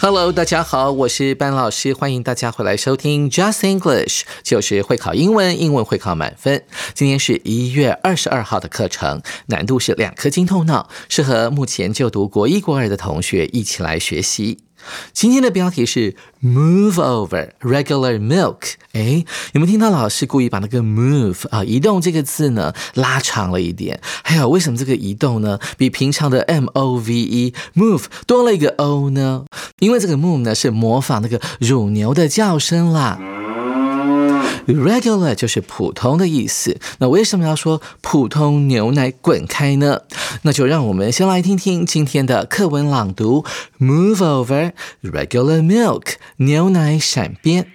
Hello，大家好，我是班老师，欢迎大家回来收听 Just English，就是会考英文，英文会考满分。今天是一月二十二号的课程，难度是两颗金头脑，适合目前就读国一、国二的同学一起来学习。今天的标题是 Move over regular milk。哎，有没有听到老师故意把那个 move 啊移动这个字呢拉长了一点？还有，为什么这个移动呢比平常的 m o v e move 多了一个 o 呢？因为这个 move 呢是模仿那个乳牛的叫声啦。Regular 就是普通的意思。那为什么要说普通牛奶滚开呢？那就让我们先来听听今天的课文朗读：Move over regular milk，牛奶闪边。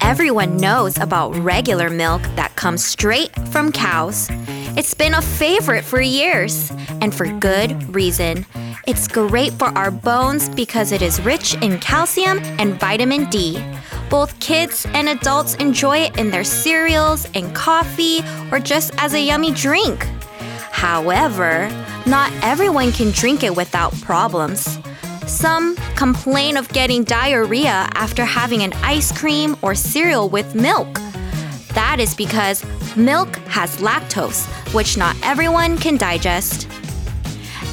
Everyone knows about regular milk that comes straight from cows. it's been a favorite for years, and for good reason. It's great for our bones because it is rich in calcium and vitamin D. Both kids and adults enjoy it in their cereals and coffee or just as a yummy drink. However, not everyone can drink it without problems. Some complain of getting diarrhea after having an ice cream or cereal with milk. That is because milk has lactose, which not everyone can digest.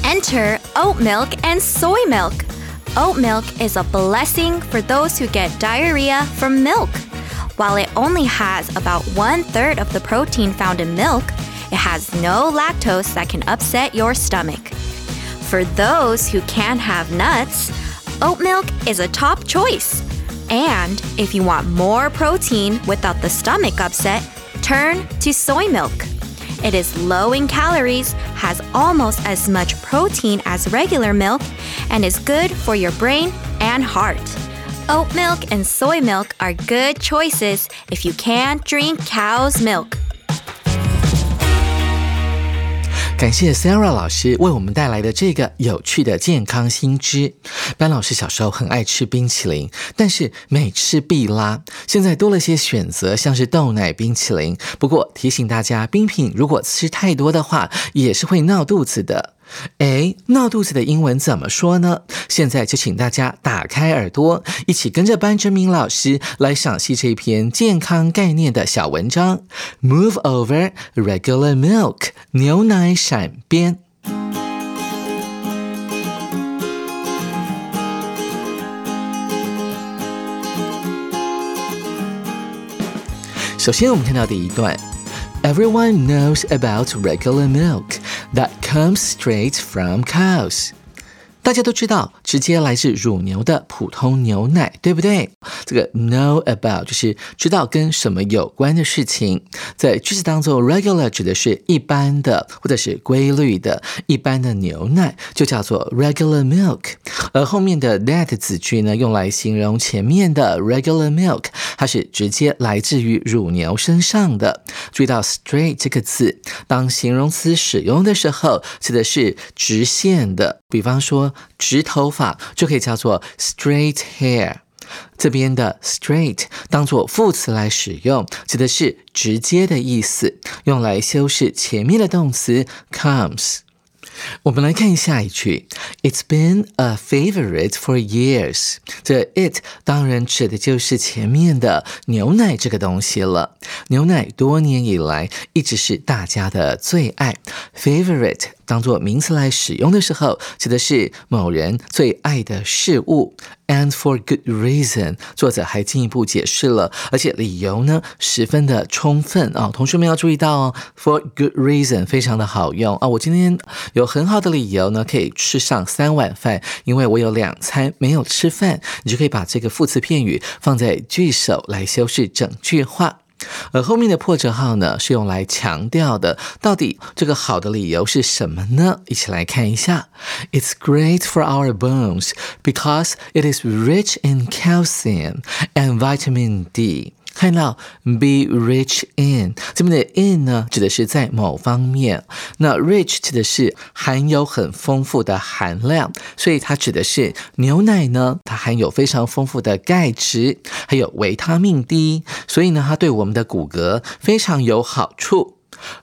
Enter oat milk and soy milk. Oat milk is a blessing for those who get diarrhea from milk. While it only has about one third of the protein found in milk, it has no lactose that can upset your stomach. For those who can't have nuts, oat milk is a top choice. And if you want more protein without the stomach upset, turn to soy milk. It is low in calories, has almost as much protein as regular milk, and is good for your brain and heart. Oat milk and soy milk are good choices if you can't drink cow's milk. 感谢 Sarah 老师为我们带来的这个有趣的健康新知。班老师小时候很爱吃冰淇淋，但是每吃必拉。现在多了些选择，像是豆奶冰淇淋。不过提醒大家，冰品如果吃太多的话，也是会闹肚子的。哎，闹肚子的英文怎么说呢？现在就请大家打开耳朵，一起跟着班哲明老师来赏析这篇健康概念的小文章。Move over regular milk，牛奶闪边。首先，我们看到第一段。Everyone knows about regular milk that comes straight from cows. 大家都知道，直接来自乳牛的普通牛奶，对不对？这个 know about 就是知道跟什么有关的事情。在句子当中，regular 指的是一般的或者是规律的，一般的牛奶就叫做 regular milk。而后面的 that 子句呢，用来形容前面的 regular milk，它是直接来自于乳牛身上的。注意到 straight 这个字，当形容词使用的时候，指的是直线的。比方说，直头发就可以叫做 straight hair。这边的 straight 当做副词来使用，指的是直接的意思，用来修饰前面的动词 comes。我们来看下一句，It's been a favorite for years。这 it 当然指的就是前面的牛奶这个东西了。牛奶多年以来一直是大家的最爱，favorite 当做名词来使用的时候，指的是某人最爱的事物。And for good reason，作者还进一步解释了，而且理由呢十分的充分啊。同学们要注意到哦，for good reason 非常的好用啊。我今天有很好的理由呢，可以吃上三碗饭，因为我有两餐没有吃饭。你就可以把这个副词片语放在句首来修饰整句话。而后面的破折号呢，是用来强调的。到底这个好的理由是什么呢？一起来看一下。It's great for our bones because it is rich in calcium and vitamin D. 看到 be rich in 这边的 in 呢，指的是在某方面。那 rich 指的是含有很丰富的含量，所以它指的是牛奶呢，它含有非常丰富的钙质，还有维他命 D，所以呢，它对我们的骨骼非常有好处。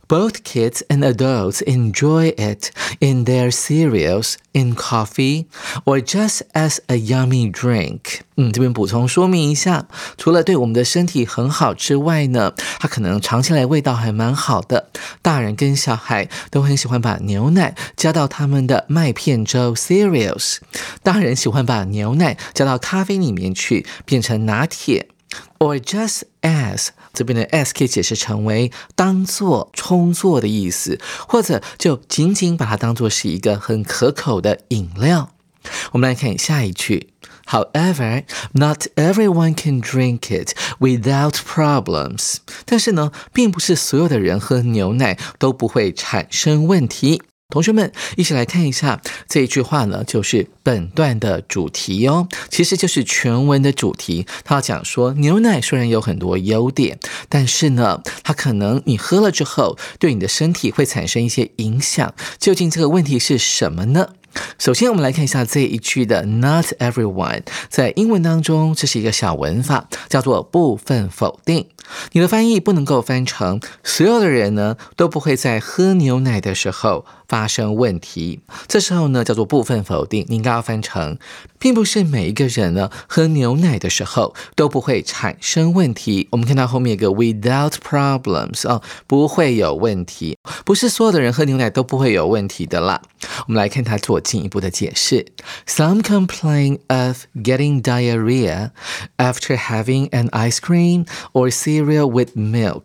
Both kids and adults enjoy it in their cereals, in coffee, or just as a yummy drink. 嗯，这边补充说明一下，除了对我们的身体很好之外呢，它可能尝起来味道还蛮好的。大人跟小孩都很喜欢把牛奶加到他们的麦片粥 cereals。大人喜欢把牛奶加到咖啡里面去，变成拿铁。Or just as 这边的 s 可以解释成为当做、充作的意思，或者就仅仅把它当做是一个很可口的饮料。我们来看下一句。However, not everyone can drink it without problems. 但是呢，并不是所有的人喝牛奶都不会产生问题。同学们，一起来看一下这一句话呢，就是本段的主题哦，其实就是全文的主题。他要讲说，牛奶虽然有很多优点，但是呢，它可能你喝了之后，对你的身体会产生一些影响。究竟这个问题是什么呢？首先，我们来看一下这一句的 “not everyone”。在英文当中，这是一个小文法，叫做部分否定。你的翻译不能够翻成所有的人呢都不会在喝牛奶的时候发生问题。这时候呢叫做部分否定，你应该要翻成，并不是每一个人呢喝牛奶的时候都不会产生问题。我们看到后面一个 without problems 哦，不会有问题，不是所有的人喝牛奶都不会有问题的啦。我们来看它做进一步的解释。Some complain of getting diarrhea after having an ice cream or see eat with milk。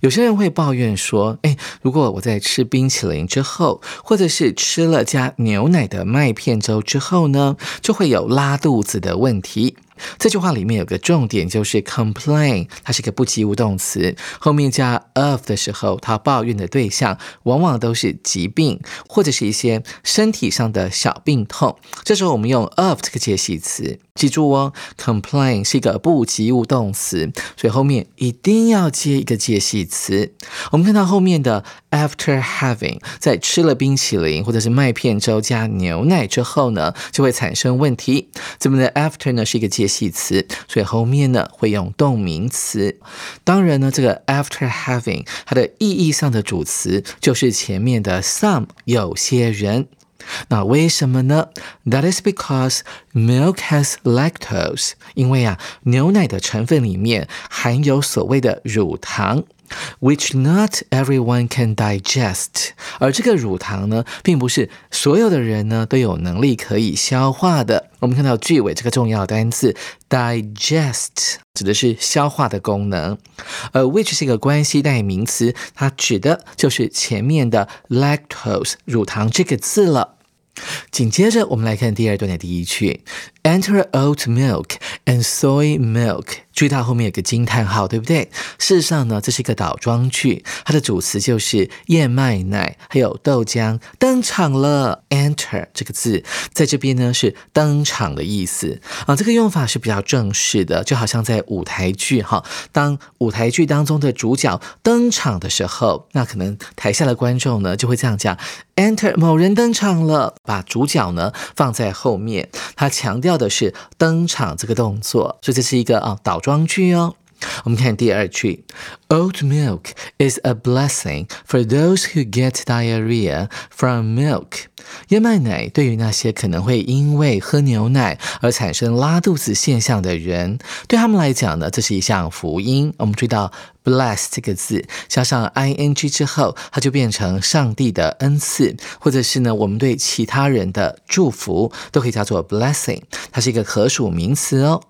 有些人会抱怨说：“哎，如果我在吃冰淇淋之后，或者是吃了加牛奶的麦片粥之后呢，就会有拉肚子的问题。”这句话里面有个重点，就是 complain，它是个不及物动词，后面加 of 的时候，它抱怨的对象往往都是疾病或者是一些身体上的小病痛。这时候我们用 of 这个介系词，记住哦，complain 是一个不及物动词，所以后面一定要接一个介系词。我们看到后面的 after having，在吃了冰淇淋或者是麦片粥加牛奶之后呢，就会产生问题。这边的 after 呢是一个介。系词，所以后面呢会用动名词。当然呢，这个 after having 它的意义上的主词就是前面的 some 有些人。那为什么呢？That is because milk has lactose，因为啊牛奶的成分里面含有所谓的乳糖。Which not everyone can digest，而这个乳糖呢，并不是所有的人呢都有能力可以消化的。我们看到句尾这个重要单词 digest，指的是消化的功能，而 which 是一个关系代名词，它指的就是前面的 lactose 乳糖这个字了。紧接着，我们来看第二段的第一句：Enter oat milk and soy milk。注意到后面有个惊叹号，对不对？事实上呢，这是一个倒装句，它的主词就是燕麦奶还有豆浆登场了。Enter 这个字在这边呢是登场的意思啊，这个用法是比较正式的，就好像在舞台剧哈，当舞台剧当中的主角登场的时候，那可能台下的观众呢就会这样讲：Enter 某人登场了，把主角呢放在后面，他强调的是登场这个动作，所以这是一个啊倒。装句哦，我们看第二句，Oat milk is a blessing for those who get diarrhea from milk。燕麦奶对于那些可能会因为喝牛奶而产生拉肚子现象的人，对他们来讲呢，这是一项福音。我们注意到 bless 这个字加上 ing 之后，它就变成上帝的恩赐，或者是呢，我们对其他人的祝福都可以叫做 blessing。它是一个可数名词哦。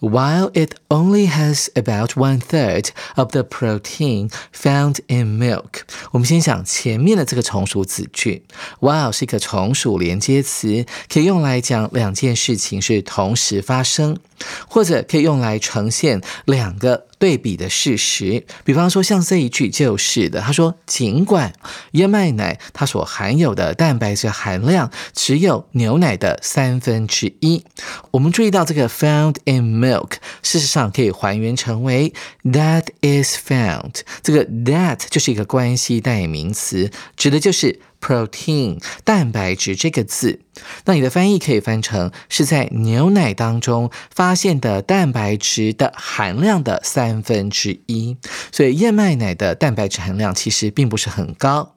While it only has about one third of the protein found in milk。我们先想前面的这个从属子句，while 是一个从属连接词，可以用来讲两件事情是同时发生，或者可以用来呈现两个。对比的事实，比方说像这一句就是的，他说：尽管燕麦奶它所含有的蛋白质含量只有牛奶的三分之一，我们注意到这个 found in milk，Milk 事实上可以还原成为 that is found，这个 that 就是一个关系代名词，指的就是。protein 蛋白质这个字，那你的翻译可以翻成是在牛奶当中发现的蛋白质的含量的三分之一，所以燕麦奶的蛋白质含量其实并不是很高。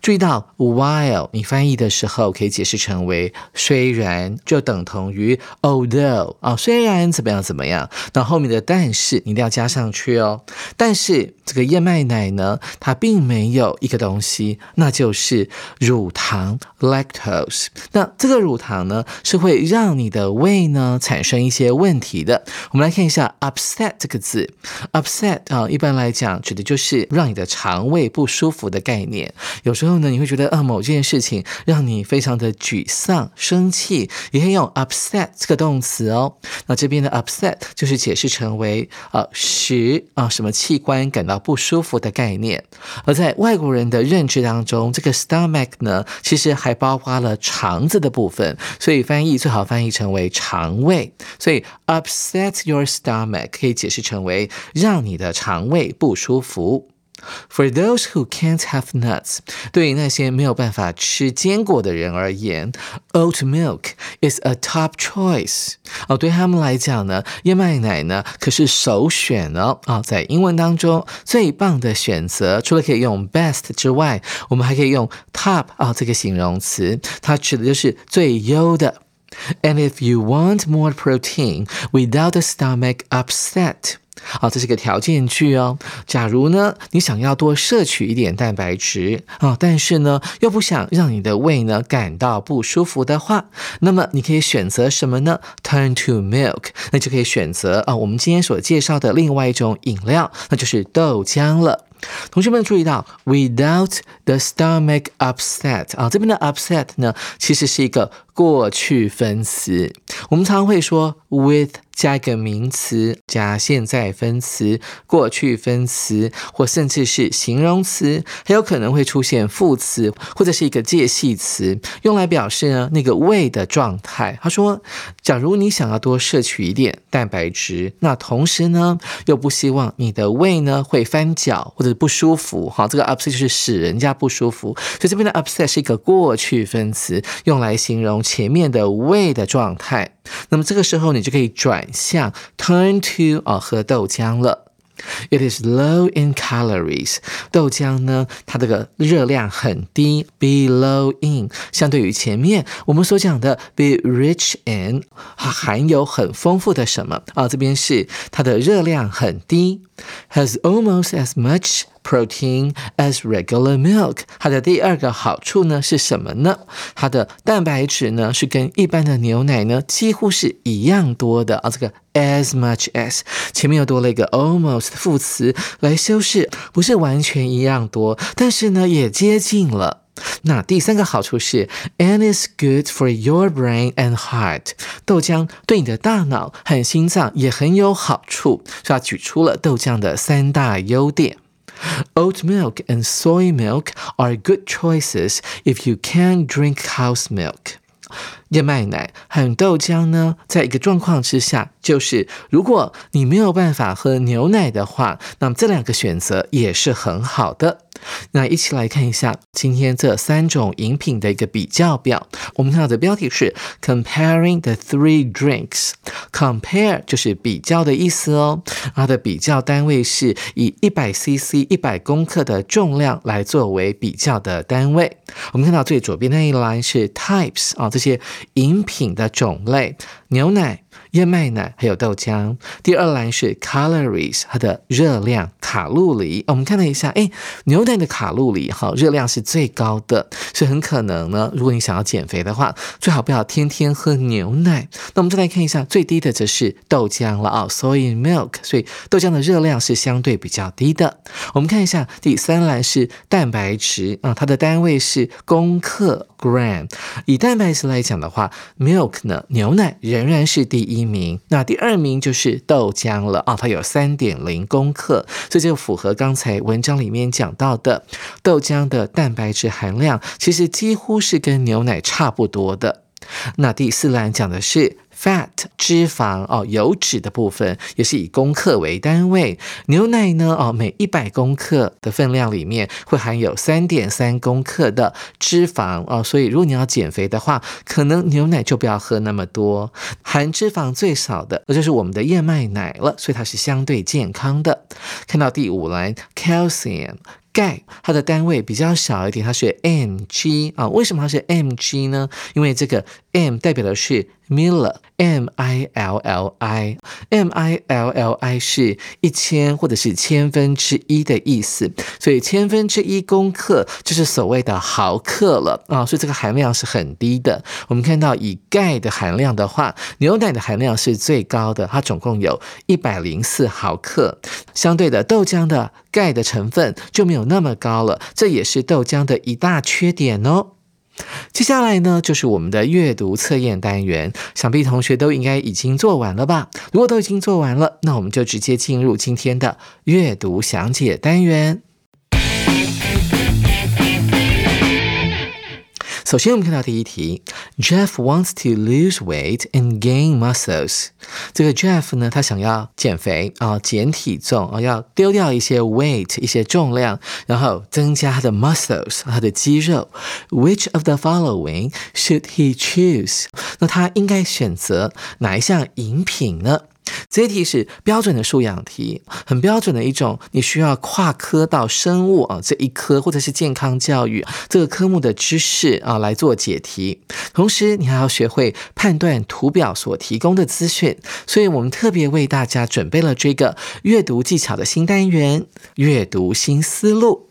注意到 while 你翻译的时候可以解释成为虽然就等同于 although 啊，虽然怎么样怎么样，那后面的但是你一定要加上去哦。但是这个燕麦奶呢，它并没有一个东西，那就是乳糖 lactose。那这个乳糖呢，是会让你的胃呢产生一些问题的。我们来看一下 upset 这个字，upset 啊，一般来讲指的就是让你的肠胃不舒服的概念。有时候呢，你会觉得啊，某件事情让你非常的沮丧、生气，也可以用 upset 这个动词哦。那这边的 upset 就是解释成为呃使啊什么器官感到不舒服的概念。而在外国人的认知当中，这个 stomach 呢，其实还包括了肠子的部分，所以翻译最好翻译成为肠胃。所以 upset your stomach 可以解释成为让你的肠胃不舒服。For those who can't have nuts，对于那些没有办法吃坚果的人而言，oat milk is a top choice。哦，对他们来讲呢，燕麦奶呢可是首选哦。啊，在英文当中最棒的选择，除了可以用 best 之外，我们还可以用 top 啊这个形容词，它指的就是最优的。And if you want more protein without the stomach upset。 啊，这是个条件句哦。假如呢，你想要多摄取一点蛋白质啊，但是呢，又不想让你的胃呢感到不舒服的话，那么你可以选择什么呢？Turn to milk，那就可以选择啊，我们今天所介绍的另外一种饮料，那就是豆浆了。同学们注意到，without the stomach upset 啊，这边的 upset 呢，其实是一个过去分词。我们常会说 with 加一个名词，加现在分词、过去分词，或甚至是形容词，很有可能会出现副词或者是一个介系词，用来表示呢那个胃的状态。他说，假如你想要多摄取一点蛋白质，那同时呢又不希望你的胃呢会翻搅或者不舒服，哈，这个 upset 就是使人家不舒服，所以这边的 upset 是一个过去分词，用来形容前面的胃的状态。那么这个时候你就可以转像 turn to 啊喝豆浆了。It is low in calories。豆浆呢，它这个热量很低，be low in，相对于前面我们所讲的 be rich in，它含有很丰富的什么啊？这边是它的热量很低，has almost as much。Protein as regular milk，它的第二个好处呢是什么呢？它的蛋白质呢是跟一般的牛奶呢几乎是一样多的啊。这个 as much as 前面又多了一个 almost 副词来修饰，不是完全一样多，但是呢也接近了。那第三个好处是，and is good for your brain and heart。豆浆对你的大脑和心脏也很有好处，所以举出了豆浆的三大优点。Oat milk and soy milk are good choices if you can't drink cow's milk. 燕麦奶和豆浆呢，在一个状况之下，就是如果你没有办法喝牛奶的话，那么这两个选择也是很好的。那一起来看一下今天这三种饮品的一个比较表。我们看到的标题是 Comparing the three drinks。Compare 就是比较的意思哦。它的比较单位是以一百 CC 一百公克的重量来作为比较的单位。我们看到最左边那一栏是 Types 啊，这些饮品的种类，牛奶。燕麦奶还有豆浆。第二栏是 calories，它的热量卡路里。我们看了一下，哎，牛奶的卡路里哈热量是最高的，所以很可能呢，如果你想要减肥的话，最好不要天天喝牛奶。那我们再来看一下，最低的则是豆浆了啊，soy milk，所以豆浆的热量是相对比较低的。我们看一下第三栏是蛋白质啊，它的单位是公克 gram。以蛋白质来讲的话，milk 呢，牛奶仍然是第一。一名，那第二名就是豆浆了。啊，它有三点零公克，这就符合刚才文章里面讲到的豆浆的蛋白质含量，其实几乎是跟牛奶差不多的。那第四栏讲的是。fat 脂肪哦，油脂的部分也是以公克为单位。牛奶呢哦，每一百公克的分量里面会含有三点三公克的脂肪哦，所以如果你要减肥的话，可能牛奶就不要喝那么多。含脂肪最少的，那就是我们的燕麦奶了，所以它是相对健康的。看到第五栏，calcium。钙它的单位比较小一点，它是 mg 啊。为什么它是 mg 呢？因为这个 m 代表的是 milli，m i l l i，m i l l i 是一千或者是千分之一的意思，所以千分之一公克就是所谓的毫克了啊。所以这个含量是很低的。我们看到以钙的含量的话，牛奶的含量是最高的，它总共有一百零四毫克。相对的，豆浆的钙的成分就没有。那么高了，这也是豆浆的一大缺点哦。接下来呢，就是我们的阅读测验单元，想必同学都应该已经做完了吧？如果都已经做完了，那我们就直接进入今天的阅读详解单元。首先，我们看到第一题，Jeff wants to lose weight and gain muscles。这个 Jeff 呢，他想要减肥啊，减体重啊，要丢掉一些 weight，一些重量，然后增加他的 muscles，他的肌肉。Which of the following should he choose？那他应该选择哪一项饮品呢？这一题是标准的素养题，很标准的一种，你需要跨科到生物啊这一科，或者是健康教育这个科目的知识啊来做解题。同时，你还要学会判断图表所提供的资讯。所以我们特别为大家准备了这个阅读技巧的新单元——阅读新思路。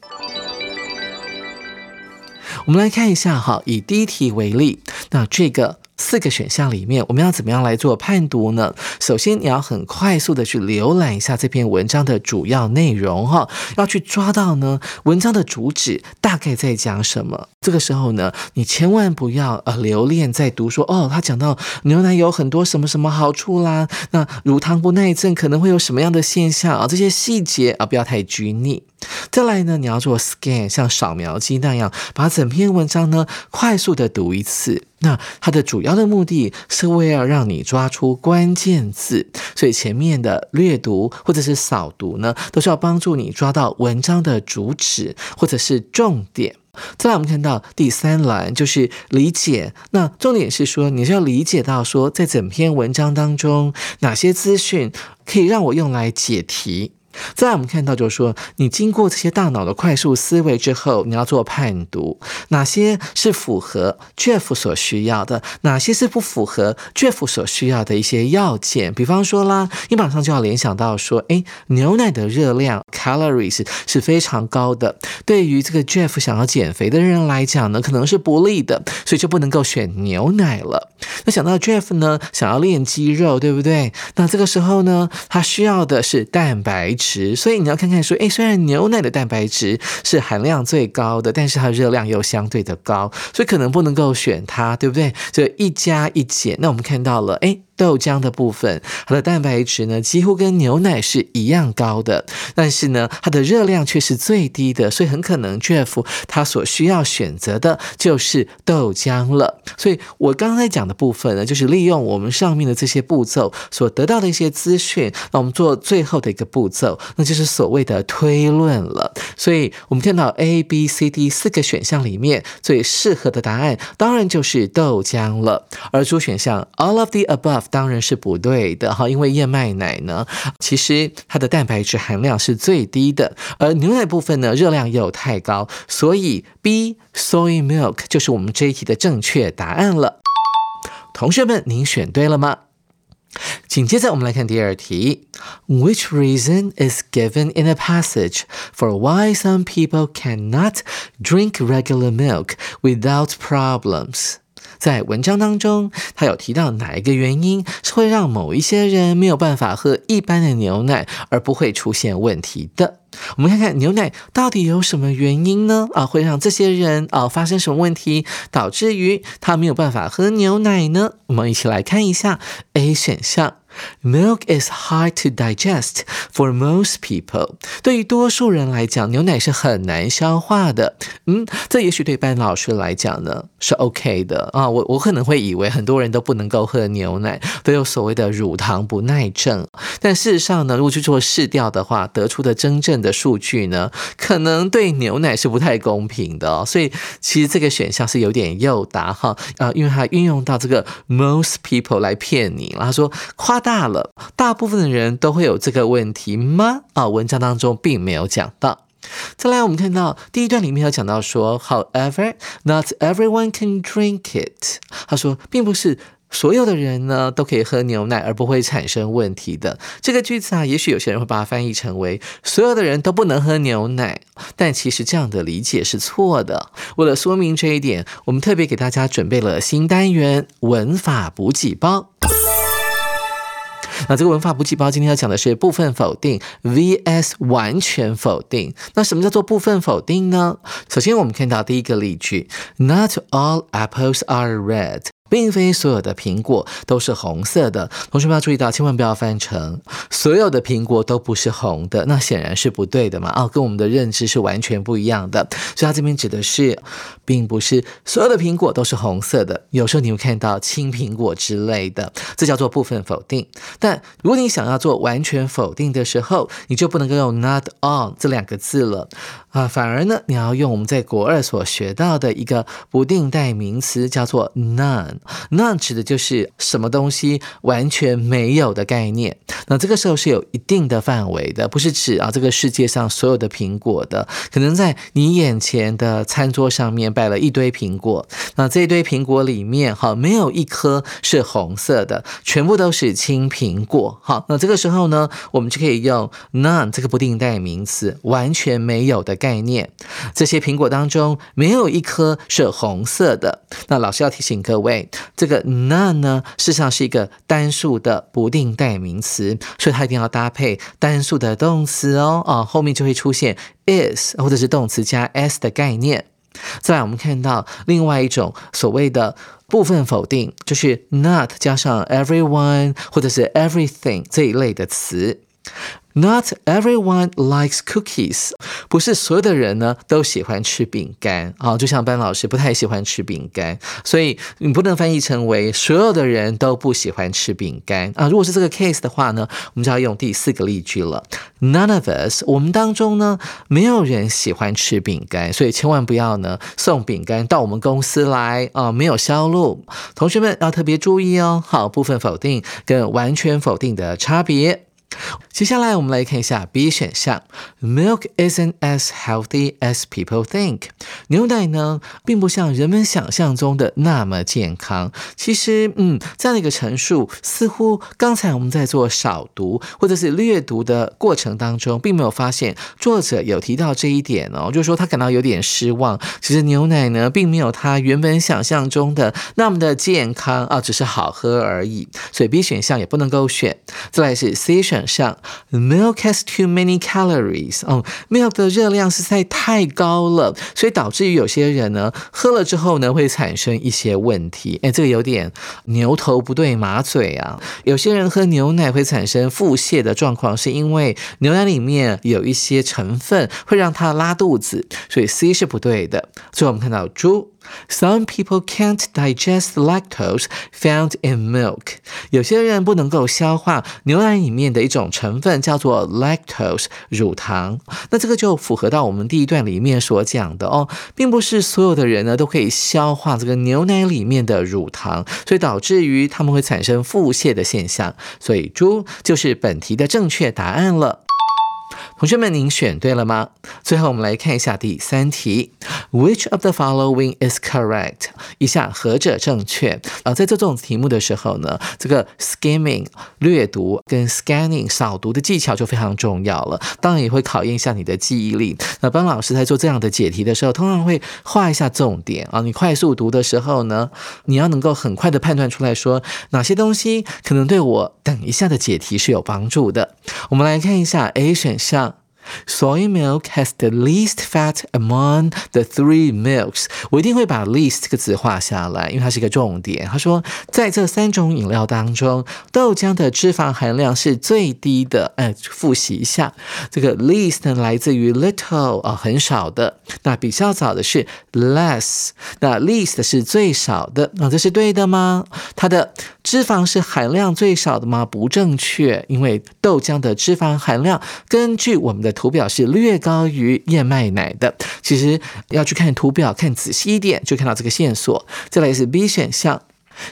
我们来看一下哈，以第一题为例，那这个。四个选项里面，我们要怎么样来做判读呢？首先，你要很快速的去浏览一下这篇文章的主要内容，哈，要去抓到呢文章的主旨大概在讲什么。这个时候呢，你千万不要呃留恋在读说哦，他讲到牛奶有很多什么什么好处啦，那乳糖不耐症可能会有什么样的现象啊？这些细节啊，不要太拘泥。再来呢，你要做 scan，像扫描机那样，把整篇文章呢快速的读一次。那它的主要的目的是为了让你抓出关键字，所以前面的略读或者是扫读呢，都是要帮助你抓到文章的主旨或者是重点。再来，我们看到第三栏就是理解，那重点是说，你是要理解到说，在整篇文章当中，哪些资讯可以让我用来解题。再我们看到，就是说，你经过这些大脑的快速思维之后，你要做判读，哪些是符合 Jeff 所需要的，哪些是不符合 Jeff 所需要的一些要件。比方说啦，你马上就要联想到说，哎，牛奶的热量 calories 是非常高的，对于这个 Jeff 想要减肥的人来讲呢，可能是不利的，所以就不能够选牛奶了。那想到 Jeff 呢，想要练肌肉，对不对？那这个时候呢，他需要的是蛋白质。所以你要看看说，哎，虽然牛奶的蛋白质是含量最高的，但是它热量又相对的高，所以可能不能够选它，对不对？就一加一减。那我们看到了，哎。豆浆的部分，它的蛋白质呢几乎跟牛奶是一样高的，但是呢它的热量却是最低的，所以很可能 Jeff 他所需要选择的就是豆浆了。所以我刚才讲的部分呢，就是利用我们上面的这些步骤所得到的一些资讯，那我们做最后的一个步骤，那就是所谓的推论了。所以我们看到 A、B、C、D 四个选项里面最适合的答案，当然就是豆浆了。而主选项 All of the above 当然是不对的哈，因为燕麦奶呢，其实它的蛋白质含量是最低的，而牛奶部分呢热量又太高，所以 B soy milk 就是我们这一题的正确答案了。同学们，您选对了吗？紧接着，我们来看第二题。Which reason is given in a passage for why some people cannot drink regular milk without problems？在文章当中，他有提到哪一个原因是会让某一些人没有办法喝一般的牛奶而不会出现问题的？我们看看牛奶到底有什么原因呢？啊，会让这些人啊发生什么问题，导致于他没有办法喝牛奶呢？我们一起来看一下 A 选项。Milk is hard to digest for most people。对于多数人来讲，牛奶是很难消化的。嗯，这也许对班老师来讲呢是 OK 的啊。我我可能会以为很多人都不能够喝牛奶，都有所谓的乳糖不耐症。但事实上呢，如果去做试调的话，得出的真正的数据呢，可能对牛奶是不太公平的。所以其实这个选项是有点诱答哈啊，因为它运用到这个 most people 来骗你，然后说夸。大了，大部分的人都会有这个问题吗？啊，文章当中并没有讲到。再来，我们看到第一段里面有讲到说，However, not everyone can drink it。他说，并不是所有的人呢都可以喝牛奶而不会产生问题的。这个句子啊，也许有些人会把它翻译成为所有的人都不能喝牛奶，但其实这样的理解是错的。为了说明这一点，我们特别给大家准备了新单元文法补给包。那这个文法补给包今天要讲的是部分否定 vs 完全否定。那什么叫做部分否定呢？首先我们看到第一个例句，Not all apples are red。并非所有的苹果都是红色的，同学们要注意到，千万不要翻成所有的苹果都不是红的，那显然是不对的嘛。哦，跟我们的认知是完全不一样的。所以它这边指的是，并不是所有的苹果都是红色的。有时候你会看到青苹果之类的，这叫做部分否定。但如果你想要做完全否定的时候，你就不能够用 not all 这两个字了啊，反而呢，你要用我们在国二所学到的一个不定代名词，叫做 none。None 指的就是什么东西完全没有的概念。那这个时候是有一定的范围的，不是指啊这个世界上所有的苹果的。可能在你眼前的餐桌上面摆了一堆苹果，那这一堆苹果里面哈没有一颗是红色的，全部都是青苹果。好，那这个时候呢，我们就可以用 none 这个不定代名词，完全没有的概念。这些苹果当中没有一颗是红色的。那老师要提醒各位。这个 none 呢，事实上是一个单数的不定代名词，所以它一定要搭配单数的动词哦，啊，后面就会出现 is 或者是动词加 s 的概念。再来，我们看到另外一种所谓的部分否定，就是 not 加上 everyone 或者是 everything 这一类的词。Not everyone likes cookies，不是所有的人呢都喜欢吃饼干啊，就像班老师不太喜欢吃饼干，所以你不能翻译成为所有的人都不喜欢吃饼干啊。如果是这个 case 的话呢，我们就要用第四个例句了。None of us，我们当中呢没有人喜欢吃饼干，所以千万不要呢送饼干到我们公司来啊，没有销路。同学们要特别注意哦。好，部分否定跟完全否定的差别。接下来我们来看一下 B 选项，Milk isn't as healthy as people think。牛奶呢，并不像人们想象中的那么健康。其实，嗯，这样的一个陈述，似乎刚才我们在做少读或者是略读的过程当中，并没有发现作者有提到这一点哦，就是说他感到有点失望。其实牛奶呢，并没有他原本想象中的那么的健康啊，只是好喝而已。所以 B 选项也不能够选。再来是 C 选。上，milk has too many calories。哦，milk 的热量实在太高了，所以导致于有些人呢喝了之后呢会产生一些问题。哎，这个有点牛头不对马嘴啊。有些人喝牛奶会产生腹泻的状况，是因为牛奶里面有一些成分会让他拉肚子，所以 C 是不对的。最后我们看到猪。Some people can't digest lactose found in milk。有些人不能够消化牛奶里面的一种成分，叫做 lactose 乳糖。那这个就符合到我们第一段里面所讲的哦，并不是所有的人呢都可以消化这个牛奶里面的乳糖，所以导致于他们会产生腹泻的现象。所以猪就是本题的正确答案了。同学们，您选对了吗？最后，我们来看一下第三题：Which of the following is correct？以下何者正确？啊，在做这种题目的时候呢，这个 skimming 略读跟 scanning 扫读的技巧就非常重要了。当然，也会考验一下你的记忆力。那班老师在做这样的解题的时候，通常会画一下重点啊。你快速读的时候呢，你要能够很快的判断出来说哪些东西可能对我等一下的解题是有帮助的。我们来看一下 A 选像。Soy milk has the least fat among the three milks。我一定会把 least 这个字画下来，因为它是一个重点。他说，在这三种饮料当中，豆浆的脂肪含量是最低的。哎，复习一下，这个 least 呢来自于 little 啊，很少的。那比较早的是 less，那 least 是最少的。那这是对的吗？它的脂肪是含量最少的吗？不正确，因为豆浆的脂肪含量根据我们的图表是略高于燕麦奶的，其实要去看图表看仔细一点，就看到这个线索。再来是 B 选项。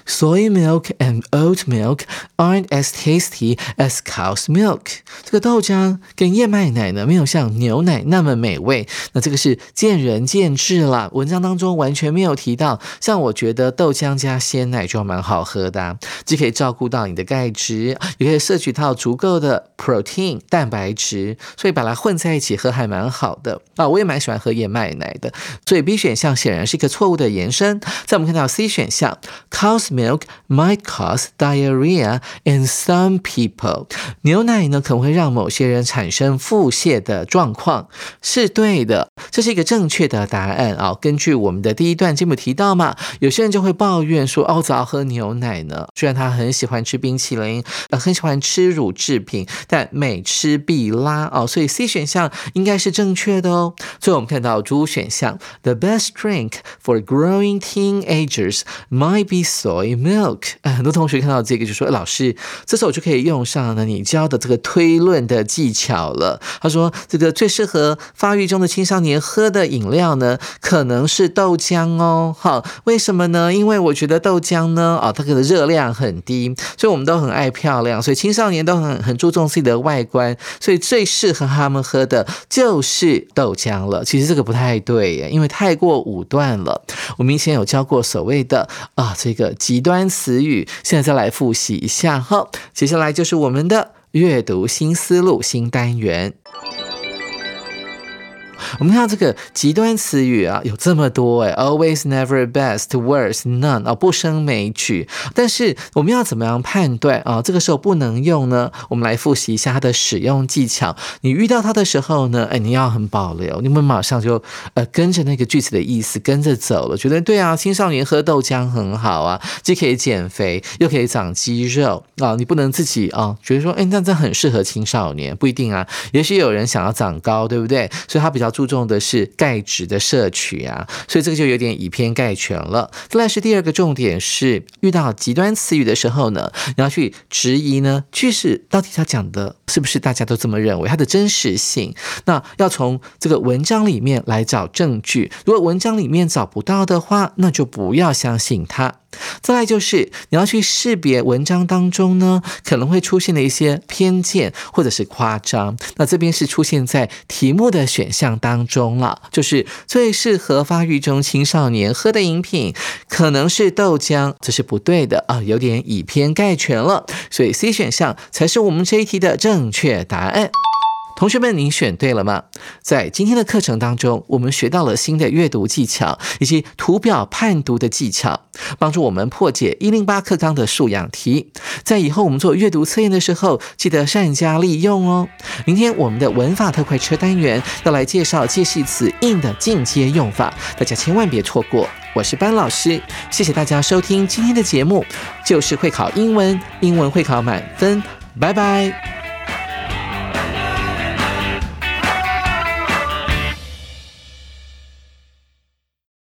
Soy milk and oat milk aren't as tasty as cow's milk。这个豆浆跟燕麦奶呢，没有像牛奶那么美味。那这个是见仁见智啦。文章当中完全没有提到。像我觉得豆浆加鲜奶就蛮好喝的，既可以照顾到你的钙质，也可以摄取到足够的 protein 蛋白质，所以把它混在一起喝还蛮好的啊。我也蛮喜欢喝燕麦奶的。所以 B 选项显然是一个错误的延伸。在我们看到 C 选项，cow Milk might cause diarrhea in some people。牛奶呢可能会让某些人产生腹泻的状况，是对的，这是一个正确的答案啊。根据我们的第一段节目提到嘛，有些人就会抱怨说，哦，早喝牛奶呢，虽然他很喜欢吃冰淇淋，呃，很喜欢吃乳制品，但每吃必拉哦，所以 C 选项应该是正确的哦。最后我们看到 D 选项，The best drink for growing teenagers might be Soy milk，哎，很多同学看到这个就说：“老师，这时候我就可以用上了你教的这个推论的技巧了。”他说：“这个最适合发育中的青少年喝的饮料呢，可能是豆浆哦。好，为什么呢？因为我觉得豆浆呢，啊，它的热量很低，所以我们都很爱漂亮，所以青少年都很很注重自己的外观，所以最适合他们喝的就是豆浆了。其实这个不太对耶，因为太过武断了。我们以前有教过所谓的啊，这个。极端词语，现在再来复习一下哈。接下来就是我们的阅读新思路新单元。我们看到这个极端词语啊，有这么多哎，always、never、best、worst、none 啊，不胜枚举。但是我们要怎么样判断啊？这个时候不能用呢？我们来复习一下它的使用技巧。你遇到它的时候呢，哎，你要很保留，你们马上就呃跟着那个句子的意思跟着走了，觉得对啊，青少年喝豆浆很好啊，既可以减肥又可以长肌肉啊。你不能自己啊觉得说，哎，那这很适合青少年，不一定啊。也许有人想要长高，对不对？所以他比较要。注重的是钙质的摄取啊，所以这个就有点以偏概全了。再来是第二个重点是，遇到极端词语的时候呢，你要去质疑呢句式到底他讲的是不是大家都这么认为，它的真实性。那要从这个文章里面来找证据，如果文章里面找不到的话，那就不要相信它。再来就是你要去识别文章当中呢可能会出现的一些偏见或者是夸张，那这边是出现在题目的选项当中了，就是最适合发育中青少年喝的饮品可能是豆浆，这是不对的啊，有点以偏概全了，所以 C 选项才是我们这一题的正确答案。同学们，您选对了吗？在今天的课程当中，我们学到了新的阅读技巧以及图表判读的技巧，帮助我们破解一零八课纲的素养题。在以后我们做阅读测验的时候，记得善加利用哦。明天我们的文法特快车单元要来介绍介系词 in 的进阶用法，大家千万别错过。我是班老师，谢谢大家收听今天的节目，就是会考英文，英文会考满分，拜拜。